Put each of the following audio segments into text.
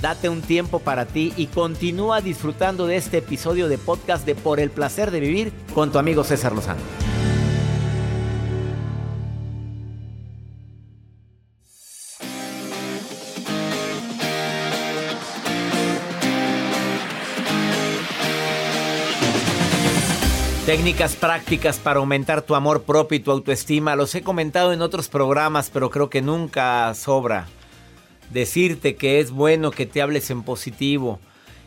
Date un tiempo para ti y continúa disfrutando de este episodio de podcast de Por el placer de vivir con tu amigo César Lozano. Técnicas prácticas para aumentar tu amor propio y tu autoestima. Los he comentado en otros programas, pero creo que nunca sobra decirte que es bueno que te hables en positivo,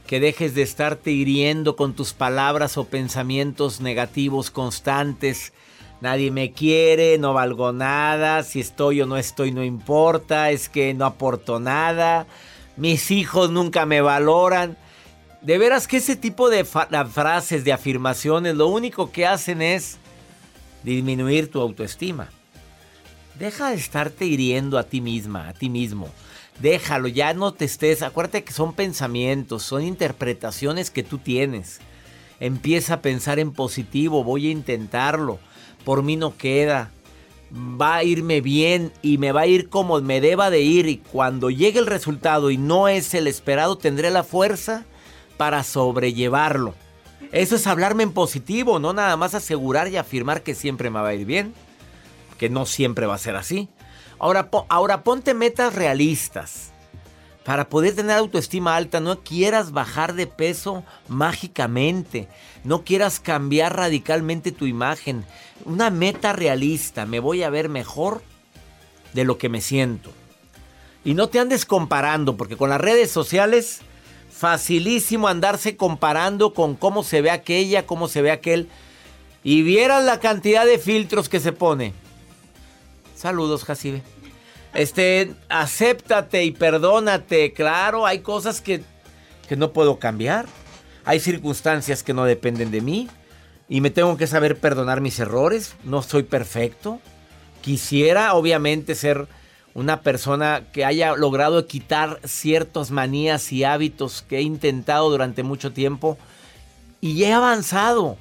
que dejes de estarte hiriendo con tus palabras o pensamientos negativos constantes. Nadie me quiere, no valgo nada, si estoy o no estoy no importa, es que no aporto nada, mis hijos nunca me valoran. De veras que ese tipo de frases, de afirmaciones, lo único que hacen es disminuir tu autoestima. Deja de estarte hiriendo a ti misma, a ti mismo. Déjalo, ya no te estés. Acuérdate que son pensamientos, son interpretaciones que tú tienes. Empieza a pensar en positivo, voy a intentarlo. Por mí no queda. Va a irme bien y me va a ir como me deba de ir. Y cuando llegue el resultado y no es el esperado, tendré la fuerza para sobrellevarlo. Eso es hablarme en positivo, no nada más asegurar y afirmar que siempre me va a ir bien, que no siempre va a ser así. Ahora, ahora ponte metas realistas. Para poder tener autoestima alta, no quieras bajar de peso mágicamente. No quieras cambiar radicalmente tu imagen. Una meta realista. Me voy a ver mejor de lo que me siento. Y no te andes comparando, porque con las redes sociales facilísimo andarse comparando con cómo se ve aquella, cómo se ve aquel. Y vieran la cantidad de filtros que se pone. Saludos, Jacibe. Este, acéptate y perdónate. Claro, hay cosas que, que no puedo cambiar. Hay circunstancias que no dependen de mí. Y me tengo que saber perdonar mis errores. No soy perfecto. Quisiera, obviamente, ser una persona que haya logrado quitar ciertas manías y hábitos que he intentado durante mucho tiempo y he avanzado,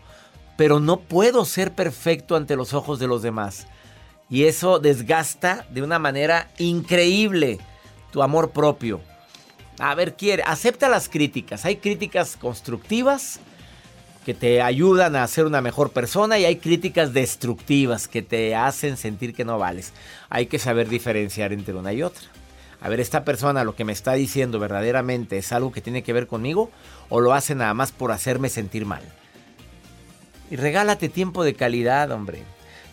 pero no puedo ser perfecto ante los ojos de los demás. Y eso desgasta de una manera increíble tu amor propio. A ver, quiere, acepta las críticas. Hay críticas constructivas que te ayudan a ser una mejor persona y hay críticas destructivas que te hacen sentir que no vales. Hay que saber diferenciar entre una y otra. A ver, esta persona lo que me está diciendo verdaderamente es algo que tiene que ver conmigo o lo hace nada más por hacerme sentir mal. Y regálate tiempo de calidad, hombre.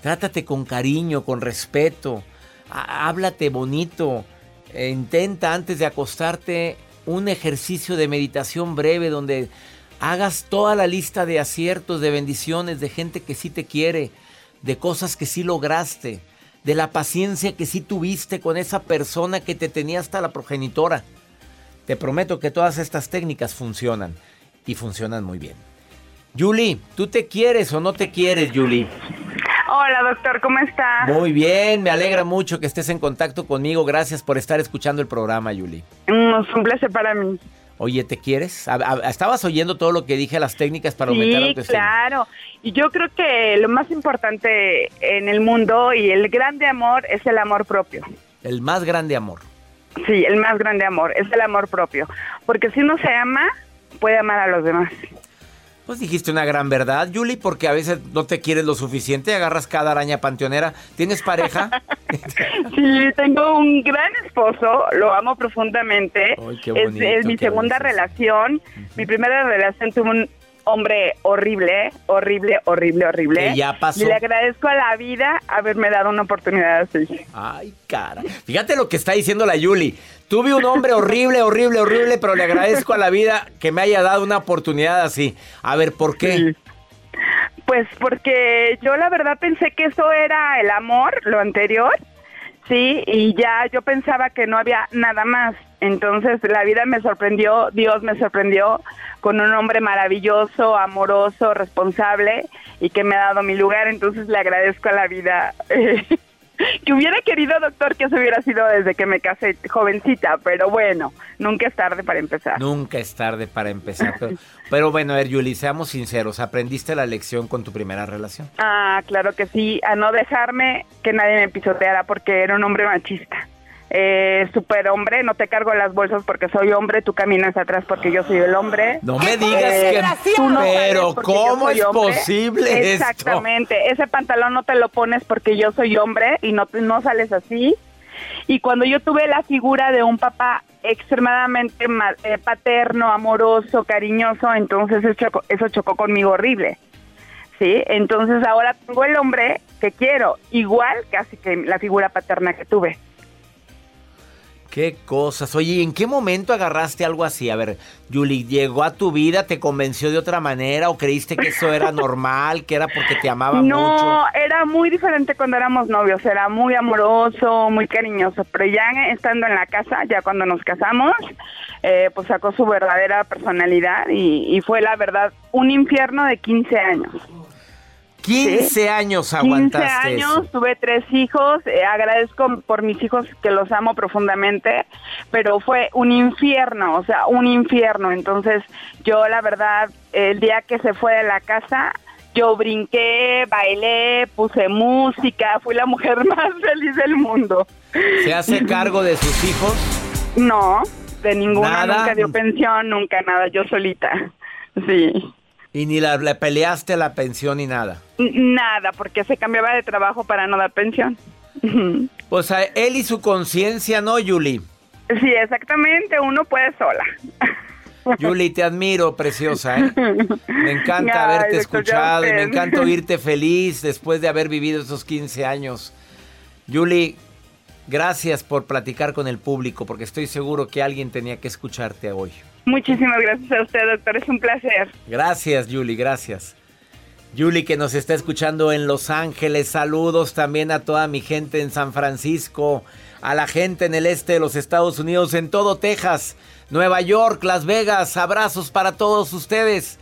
Trátate con cariño, con respeto. Háblate bonito. E intenta antes de acostarte un ejercicio de meditación breve donde hagas toda la lista de aciertos, de bendiciones, de gente que sí te quiere, de cosas que sí lograste, de la paciencia que sí tuviste con esa persona que te tenía hasta la progenitora. Te prometo que todas estas técnicas funcionan y funcionan muy bien. Julie, ¿tú te quieres o no te quieres, Julie? Hola, doctor, ¿cómo está? Muy bien, me alegra mucho que estés en contacto conmigo. Gracias por estar escuchando el programa, Julie. Mm, es un placer para mí. Oye, ¿te quieres? ¿Estabas oyendo todo lo que dije, las técnicas para aumentar la autoestima? claro. Y yo creo que lo más importante en el mundo y el grande amor es el amor propio. El más grande amor. Sí, el más grande amor es el amor propio. Porque si uno se ama, puede amar a los demás. Pues dijiste una gran verdad, Julie, porque a veces no te quieres lo suficiente, agarras cada araña panteonera. ¿Tienes pareja? sí, tengo un gran esposo, lo amo profundamente. es, mi segunda relación. Mi primera relación tuvo un hombre horrible, horrible, horrible, horrible. ya pasó. Y le agradezco a la vida haberme dado una oportunidad así. Ay, cara. Fíjate lo que está diciendo la Yuli. Tuve un hombre horrible, horrible, horrible, pero le agradezco a la vida que me haya dado una oportunidad así. A ver, ¿por qué? Pues porque yo la verdad pensé que eso era el amor, lo anterior, sí, y ya yo pensaba que no había nada más. Entonces la vida me sorprendió, Dios me sorprendió con un hombre maravilloso, amoroso, responsable y que me ha dado mi lugar. Entonces le agradezco a la vida. que hubiera querido, doctor, que eso hubiera sido desde que me casé jovencita, pero bueno, nunca es tarde para empezar. Nunca es tarde para empezar. Pero, bueno, a ver, Yuli, seamos sinceros, ¿aprendiste la lección con tu primera relación? Ah, claro que sí, a no dejarme que nadie me pisoteara porque era un hombre machista eh, super hombre, no te cargo las bolsas porque soy hombre, tú caminas atrás porque yo soy el hombre. No me digas que... Tú no pero ¿cómo es posible Exactamente, ese pantalón no te lo pones porque yo soy hombre y no, no sales así. Y cuando yo tuve la figura de un papá extremadamente eh, paterno, amoroso, cariñoso, entonces eso chocó, eso chocó conmigo horrible. ¿Sí? Entonces ahora tengo el hombre que quiero, igual casi que la figura paterna que tuve. Qué cosas. Oye, ¿en qué momento agarraste algo así? A ver, Julie, ¿llegó a tu vida, te convenció de otra manera o creíste que eso era normal, que era porque te amaba mucho? No, era muy diferente cuando éramos novios, era muy amoroso, muy cariñoso, pero ya estando en la casa, ya cuando nos casamos, eh, pues sacó su verdadera personalidad y, y fue la verdad un infierno de 15 años. 15 años aguantaste 15 años, tuve tres hijos, eh, agradezco por mis hijos que los amo profundamente, pero fue un infierno, o sea, un infierno. Entonces, yo la verdad, el día que se fue de la casa, yo brinqué, bailé, puse música, fui la mujer más feliz del mundo. ¿Se hace cargo de sus hijos? No, de ninguna, nunca dio pensión, nunca nada, yo solita. Sí. Y ni la, le peleaste la pensión ni nada. Nada, porque se cambiaba de trabajo para no dar pensión. Pues a él y su conciencia, ¿no, Yuli? Sí, exactamente, uno puede sola. Yuli, te admiro, preciosa, ¿eh? Me encanta haberte escuchado y me encanta oírte feliz después de haber vivido esos 15 años. Yuli, gracias por platicar con el público, porque estoy seguro que alguien tenía que escucharte hoy. Muchísimas gracias a usted, doctor. Es un placer. Gracias, Julie. Gracias. Julie que nos está escuchando en Los Ángeles. Saludos también a toda mi gente en San Francisco, a la gente en el este de los Estados Unidos, en todo Texas, Nueva York, Las Vegas. Abrazos para todos ustedes.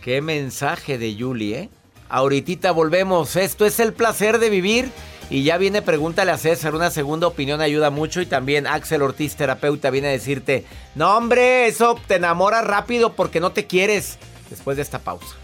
Qué mensaje de Julie, ¿eh? Ahorita volvemos. Esto es el placer de vivir. Y ya viene Pregúntale a César, una segunda opinión ayuda mucho y también Axel Ortiz, terapeuta, viene a decirte, no hombre, eso te enamora rápido porque no te quieres. Después de esta pausa.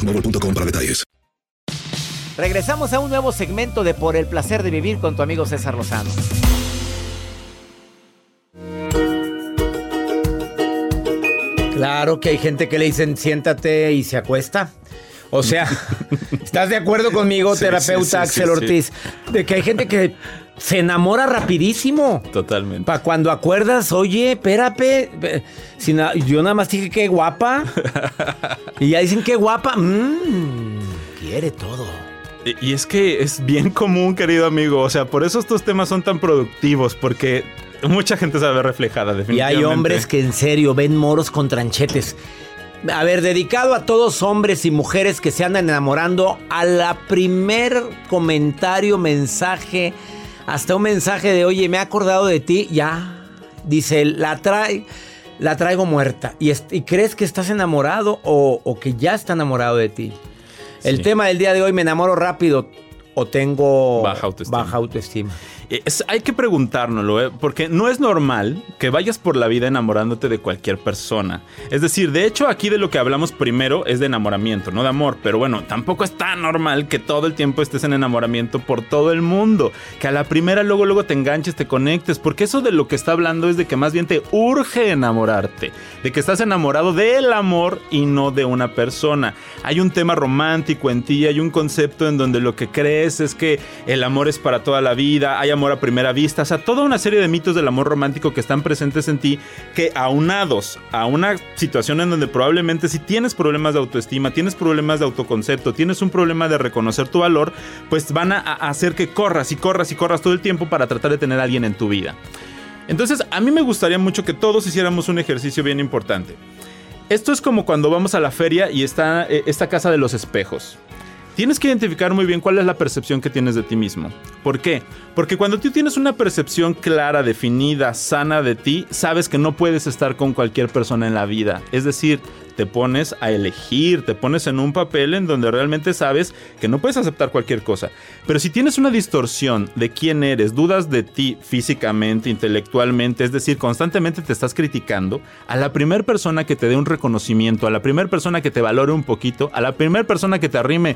para detalles. Regresamos a un nuevo segmento de Por el placer de vivir con tu amigo César Lozano. Claro que hay gente que le dicen siéntate y se acuesta. O sea, ¿estás de acuerdo conmigo, terapeuta Axel Ortiz? De que hay gente que se enamora rapidísimo. Totalmente. Para cuando acuerdas, oye, espérate, si yo nada más dije que guapa. y ya dicen que guapa. Mmm, quiere todo. Y es que es bien común, querido amigo. O sea, por eso estos temas son tan productivos, porque mucha gente se ve reflejada, definitivamente. Y hay hombres que en serio ven moros con tranchetes. A ver, dedicado a todos hombres y mujeres que se andan enamorando, a la primer comentario, mensaje, hasta un mensaje de, oye, me he acordado de ti, ya, dice, la trae, la traigo muerta. ¿Y, crees que estás enamorado o, que ya está enamorado de ti? El tema del día de hoy, me enamoro rápido o tengo baja autoestima. Baja autoestima hay que preguntárnoslo, ¿eh? porque no es normal que vayas por la vida enamorándote de cualquier persona. Es decir, de hecho aquí de lo que hablamos primero es de enamoramiento, no de amor. Pero bueno, tampoco es tan normal que todo el tiempo estés en enamoramiento por todo el mundo. Que a la primera luego luego te enganches, te conectes, porque eso de lo que está hablando es de que más bien te urge enamorarte. De que estás enamorado del amor y no de una persona. Hay un tema romántico en ti, hay un concepto en donde lo que crees es que el amor es para toda la vida, hay amor a primera vista, o sea, toda una serie de mitos del amor romántico que están presentes en ti, que aunados a una situación en donde probablemente si tienes problemas de autoestima, tienes problemas de autoconcepto, tienes un problema de reconocer tu valor, pues van a hacer que corras y corras y corras todo el tiempo para tratar de tener a alguien en tu vida. Entonces, a mí me gustaría mucho que todos hiciéramos un ejercicio bien importante. Esto es como cuando vamos a la feria y está eh, esta casa de los espejos. Tienes que identificar muy bien cuál es la percepción que tienes de ti mismo. ¿Por qué? Porque cuando tú tienes una percepción clara, definida, sana de ti, sabes que no puedes estar con cualquier persona en la vida. Es decir, te pones a elegir, te pones en un papel en donde realmente sabes que no puedes aceptar cualquier cosa. Pero si tienes una distorsión de quién eres, dudas de ti físicamente, intelectualmente, es decir, constantemente te estás criticando, a la primera persona que te dé un reconocimiento, a la primera persona que te valore un poquito, a la primera persona que te arrime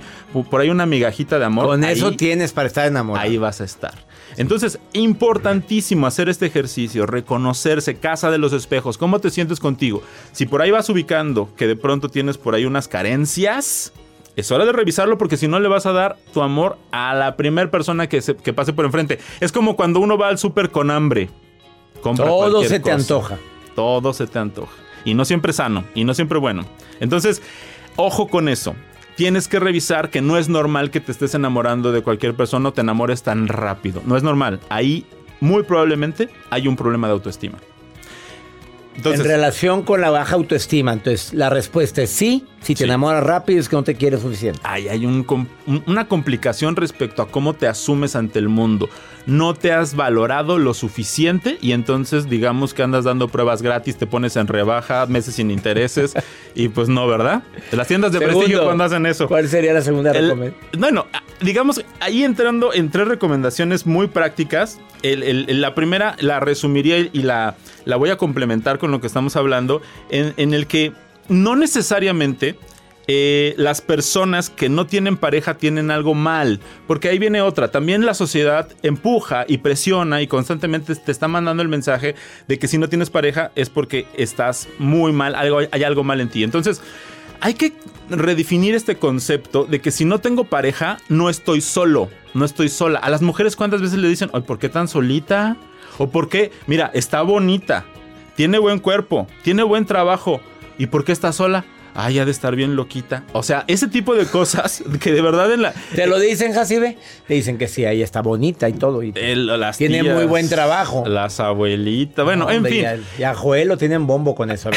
por ahí una migajita de amor. Con eso tienes para estar enamorado. Ahí vas a estar. Entonces, importantísimo hacer este ejercicio, reconocerse, casa de los espejos, cómo te sientes contigo. Si por ahí vas ubicando que de pronto tienes por ahí unas carencias, es hora de revisarlo porque si no le vas a dar tu amor a la primera persona que, que pase por enfrente. Es como cuando uno va al súper con hambre. Todo se te antoja. Todo se te antoja. Y no siempre sano, y no siempre bueno. Entonces, ojo con eso tienes que revisar que no es normal que te estés enamorando de cualquier persona o te enamores tan rápido. No es normal. Ahí muy probablemente hay un problema de autoestima. En relación con la baja autoestima, entonces la respuesta es sí, si te enamoras rápido es que no te quieres suficiente. Ahí hay una complicación respecto a cómo te asumes ante el mundo. No te has valorado lo suficiente y entonces digamos que andas dando pruebas gratis, te pones en rebaja, meses sin intereses y pues no, ¿verdad? Las tiendas de prestigio cuando hacen eso. ¿Cuál sería la segunda recomendación? Bueno, digamos, ahí entrando en tres recomendaciones muy prácticas. la primera la resumiría y la, la voy a complementar con lo que estamos hablando, en, en el que no necesariamente eh, las personas que no tienen pareja tienen algo mal. Porque ahí viene otra. También la sociedad empuja y presiona y constantemente te está mandando el mensaje de que si no tienes pareja es porque estás muy mal, algo, hay algo mal en ti. Entonces, hay que redefinir este concepto de que si no tengo pareja, no estoy solo, no estoy sola. A las mujeres, ¿cuántas veces le dicen, ¿por qué tan solita? ¿O por qué? Mira, está bonita, tiene buen cuerpo, tiene buen trabajo ¿Y por qué está sola? ay, ha de estar bien loquita. O sea, ese tipo de cosas que de verdad en la... ¿Te lo dicen, Jacibe? Te dicen que sí, ahí está bonita y todo. Y tiene muy buen trabajo. Las abuelitas, bueno, en fin. Y a, Joel lo tienen bombo con eso.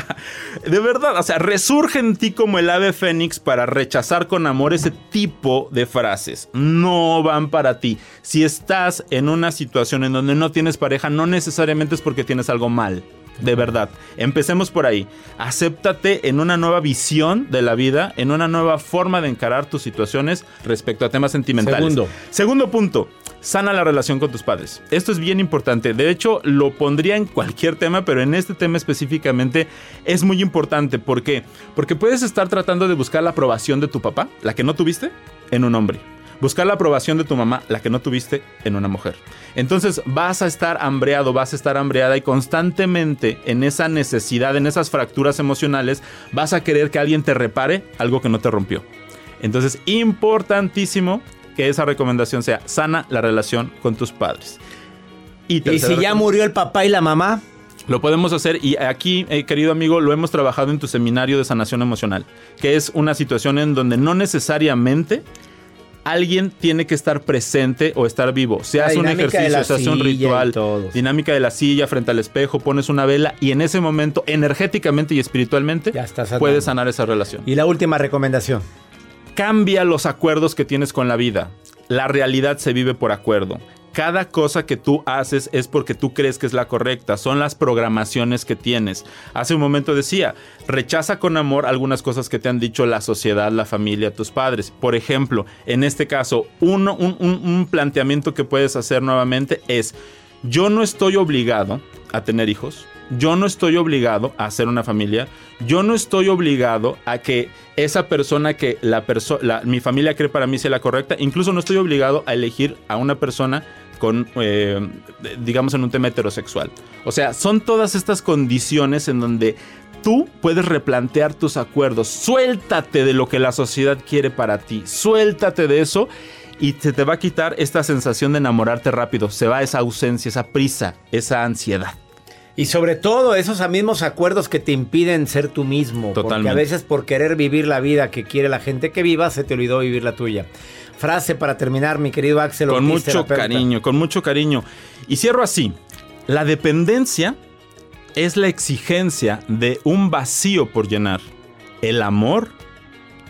de verdad, o sea, resurge en ti como el ave fénix para rechazar con amor ese tipo de frases. No van para ti. Si estás en una situación en donde no tienes pareja, no necesariamente es porque tienes algo mal de verdad. Empecemos por ahí. Acéptate en una nueva visión de la vida, en una nueva forma de encarar tus situaciones respecto a temas sentimentales. Segundo. Segundo punto. Sana la relación con tus padres. Esto es bien importante. De hecho, lo pondría en cualquier tema, pero en este tema específicamente es muy importante. ¿Por qué? Porque puedes estar tratando de buscar la aprobación de tu papá, la que no tuviste, en un hombre buscar la aprobación de tu mamá, la que no tuviste en una mujer. Entonces vas a estar hambreado, vas a estar hambreada y constantemente en esa necesidad, en esas fracturas emocionales, vas a querer que alguien te repare algo que no te rompió. Entonces, importantísimo que esa recomendación sea sana la relación con tus padres. Y, si ya murió el papá y la mamá. Lo podemos hacer y aquí, eh, querido amigo, lo hemos trabajado en tu seminario de sanación emocional, que es una situación en donde no necesariamente alguien tiene que estar presente o estar vivo. Se hace un ejercicio, se hace un ritual, dinámica de la silla frente al espejo, pones una vela y en ese momento, energéticamente y espiritualmente, puedes sanar esa relación. Y la última recomendación. Cambia los acuerdos que tienes con la vida. La realidad se vive por acuerdo cada cosa que tú haces es porque tú crees que es la correcta, son las programaciones que tienes. Hace un momento decía, rechaza con amor algunas cosas que te han dicho la sociedad, la familia, tus padres. Por ejemplo, en este caso, un, un planteamiento que puedes hacer nuevamente es, yo no estoy obligado a tener hijos, yo no estoy obligado a hacer una familia. Yo no estoy obligado a que esa persona que la mi familia cree para mí sea la correcta. Incluso no estoy obligado a elegir a una persona con, eh, digamos, en un tema heterosexual. O sea, son todas estas condiciones en donde tú puedes replantear tus acuerdos. Suéltate de lo que la sociedad quiere para ti. Suéltate de eso y se te va a quitar esta sensación de enamorarte rápido. Se va esa ausencia, esa prisa, esa ansiedad. Y sobre todo esos mismos acuerdos que te impiden ser tú mismo. Totalmente. Porque a veces por querer vivir la vida que quiere la gente que viva, se te olvidó vivir la tuya. Frase para terminar, mi querido Axel. Con mucho cariño, con mucho cariño. Y cierro así. La dependencia es la exigencia de un vacío por llenar. El amor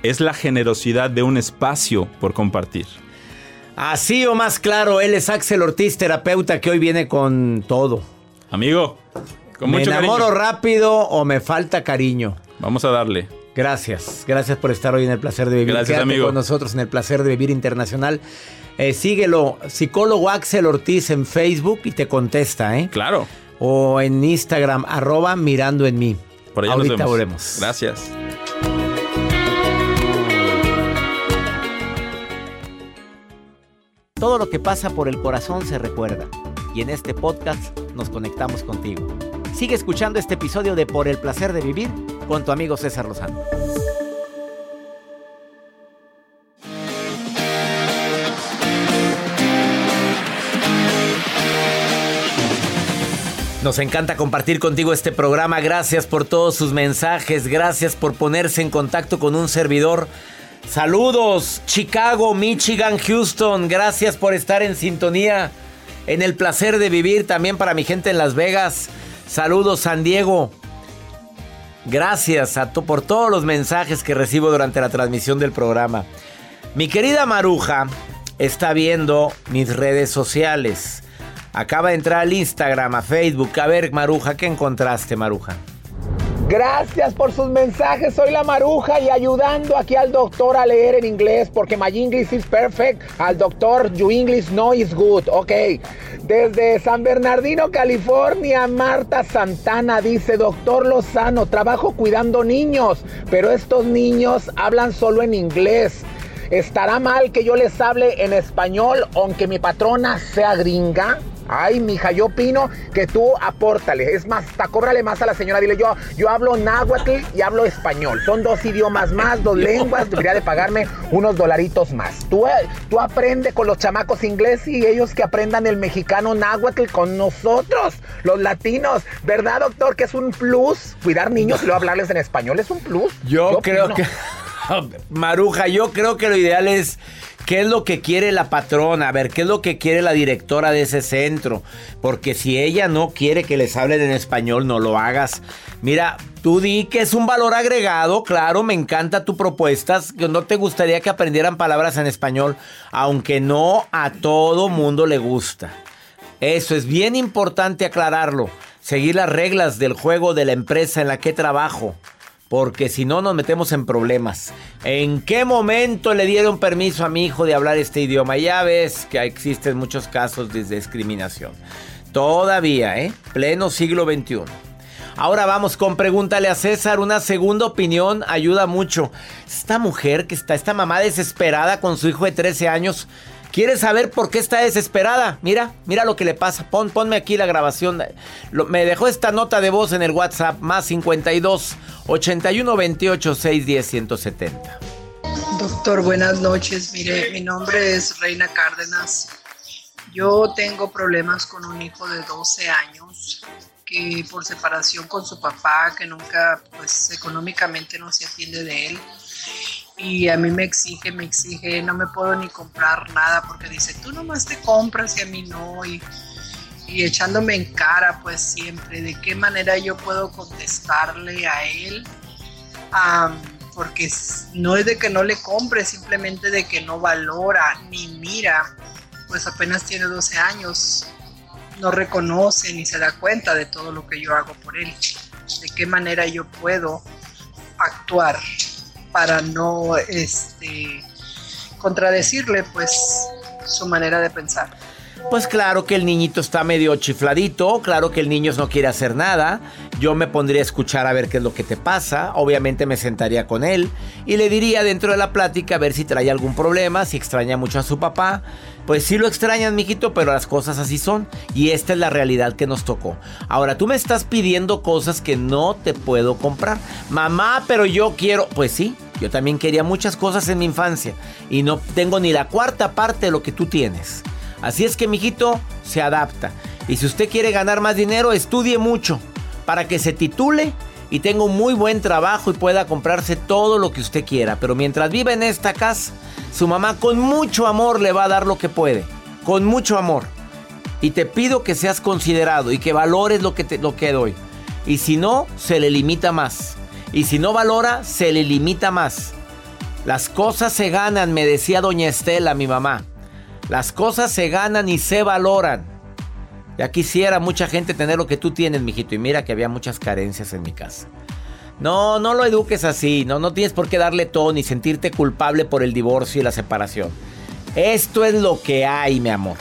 es la generosidad de un espacio por compartir. Así o más claro, él es Axel Ortiz, terapeuta que hoy viene con todo. Amigo, con ¿Me enamoro rápido o me falta cariño? Vamos a darle. Gracias, gracias por estar hoy en el placer de vivir. Gracias, amigo. con nosotros en el placer de vivir internacional. Eh, síguelo, psicólogo Axel Ortiz en Facebook y te contesta, ¿eh? Claro. O en Instagram, arroba mirando en mí. Por allá Ahorita nos volvemos. Gracias. Todo lo que pasa por el corazón se recuerda y en este podcast nos conectamos contigo. Sigue escuchando este episodio de Por el placer de vivir con tu amigo César Lozano. Nos encanta compartir contigo este programa. Gracias por todos sus mensajes. Gracias por ponerse en contacto con un servidor. Saludos, Chicago, Michigan, Houston. Gracias por estar en sintonía en el placer de vivir también para mi gente en Las Vegas. Saludos San Diego. Gracias a por todos los mensajes que recibo durante la transmisión del programa. Mi querida Maruja está viendo mis redes sociales. Acaba de entrar al Instagram, a Facebook. A ver, Maruja, ¿qué encontraste, Maruja? Gracias por sus mensajes. Soy la Maruja y ayudando aquí al doctor a leer en inglés porque my English is perfect. Al doctor, your English no is good. Ok. Desde San Bernardino, California, Marta Santana dice, doctor Lozano, trabajo cuidando niños, pero estos niños hablan solo en inglés. ¿Estará mal que yo les hable en español aunque mi patrona sea gringa? Ay, mija, yo opino que tú apórtale. Es más, hasta cóbrale más a la señora. Dile, yo, yo hablo náhuatl y hablo español. Son dos idiomas más, dos lenguas. Debería de pagarme unos dolaritos más. Tú, tú aprende con los chamacos inglés y ellos que aprendan el mexicano náhuatl con nosotros, los latinos. ¿Verdad, doctor? Que es un plus. Cuidar niños y luego hablarles en español es un plus. Yo, creo que... Maruja, yo creo que lo ideal es ¿Qué es lo que quiere la patrona? A ver, ¿qué es lo que quiere la directora de ese centro? Porque si ella no quiere que les hablen en español, no lo hagas. Mira, tú di que es un valor agregado, claro, me encanta tu propuesta. No te gustaría que aprendieran palabras en español, aunque no a todo mundo le gusta. Eso es bien importante aclararlo. Seguir las reglas del juego de la empresa en la que trabajo porque si no nos metemos en problemas. ¿En qué momento le dieron permiso a mi hijo de hablar este idioma? Ya ves que existen muchos casos de discriminación. Todavía, ¿eh? Pleno siglo XXI. Ahora vamos con pregúntale a César. Una segunda opinión ayuda mucho. Esta mujer que está, esta mamá desesperada con su hijo de 13 años, ¿Quieres saber por qué está desesperada? Mira, mira lo que le pasa. Pon, ponme aquí la grabación. me dejó esta nota de voz en el WhatsApp más 52 81 28 610 170. Doctor, buenas noches. Mire, mi nombre es Reina Cárdenas. Yo tengo problemas con un hijo de 12 años que por separación con su papá, que nunca, pues económicamente no se atiende de él. Y a mí me exige, me exige, no me puedo ni comprar nada porque dice, tú nomás te compras y a mí no. Y, y echándome en cara, pues siempre, de qué manera yo puedo contestarle a él. porque no es de que no le compre, simplemente de que no valora ni mira, pues apenas tiene 12 años no reconoce ni se da cuenta de todo lo que yo hago por él, de qué manera yo puedo actuar para no este, contradecirle pues su manera de pensar. Pues claro que el niñito está medio chifladito, claro que el niño no quiere hacer nada. Yo me pondría a escuchar a ver qué es lo que te pasa, obviamente me sentaría con él y le diría dentro de la plática a ver si trae algún problema, si extraña mucho a su papá. Pues sí lo extrañan, mijito, pero las cosas así son y esta es la realidad que nos tocó. Ahora tú me estás pidiendo cosas que no te puedo comprar. Mamá, pero yo quiero, pues sí, yo también quería muchas cosas en mi infancia y no tengo ni la cuarta parte de lo que tú tienes. Así es que, mijito, se adapta. Y si usted quiere ganar más dinero, estudie mucho para que se titule y tenga un muy buen trabajo y pueda comprarse todo lo que usted quiera. Pero mientras vive en esta casa, su mamá con mucho amor le va a dar lo que puede. Con mucho amor. Y te pido que seas considerado y que valores lo que, te, lo que doy. Y si no, se le limita más. Y si no valora, se le limita más. Las cosas se ganan, me decía doña Estela, mi mamá. Las cosas se ganan y se valoran. Ya quisiera mucha gente tener lo que tú tienes, mijito. Y mira que había muchas carencias en mi casa. No, no lo eduques así. No, no tienes por qué darle todo ni sentirte culpable por el divorcio y la separación. Esto es lo que hay, mi amor.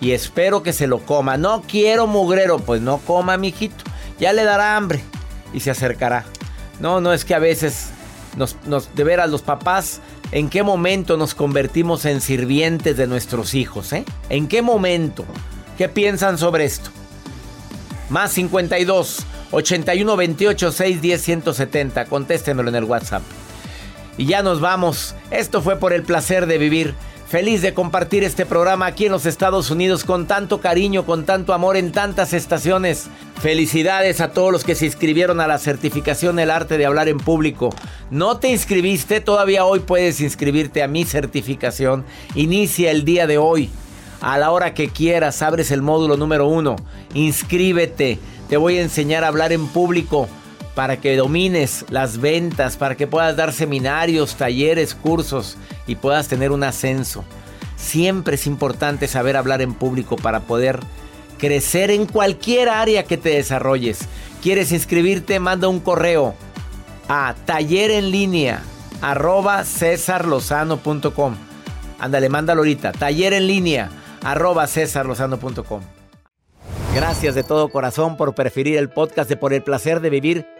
Y espero que se lo coma. No quiero mugrero. Pues no coma, mijito. Ya le dará hambre y se acercará. No, no es que a veces nos, nos de veras los papás ¿En qué momento nos convertimos en sirvientes de nuestros hijos? Eh? ¿En qué momento? ¿Qué piensan sobre esto? Más 52 81 28 6 10 170. Contéstenmelo en el WhatsApp. Y ya nos vamos. Esto fue por el placer de vivir. Feliz de compartir este programa aquí en los Estados Unidos con tanto cariño, con tanto amor en tantas estaciones. Felicidades a todos los que se inscribieron a la certificación El arte de hablar en público. ¿No te inscribiste? Todavía hoy puedes inscribirte a mi certificación. Inicia el día de hoy. A la hora que quieras, abres el módulo número uno. Inscríbete. Te voy a enseñar a hablar en público para que domines las ventas, para que puedas dar seminarios, talleres, cursos y puedas tener un ascenso. Siempre es importante saber hablar en público para poder crecer en cualquier área que te desarrolles. ¿Quieres inscribirte? Manda un correo a taller en línea arroba. Ándale, mándalo ahorita. Taller en línea arroba. Gracias de todo corazón por preferir el podcast de Por el Placer de Vivir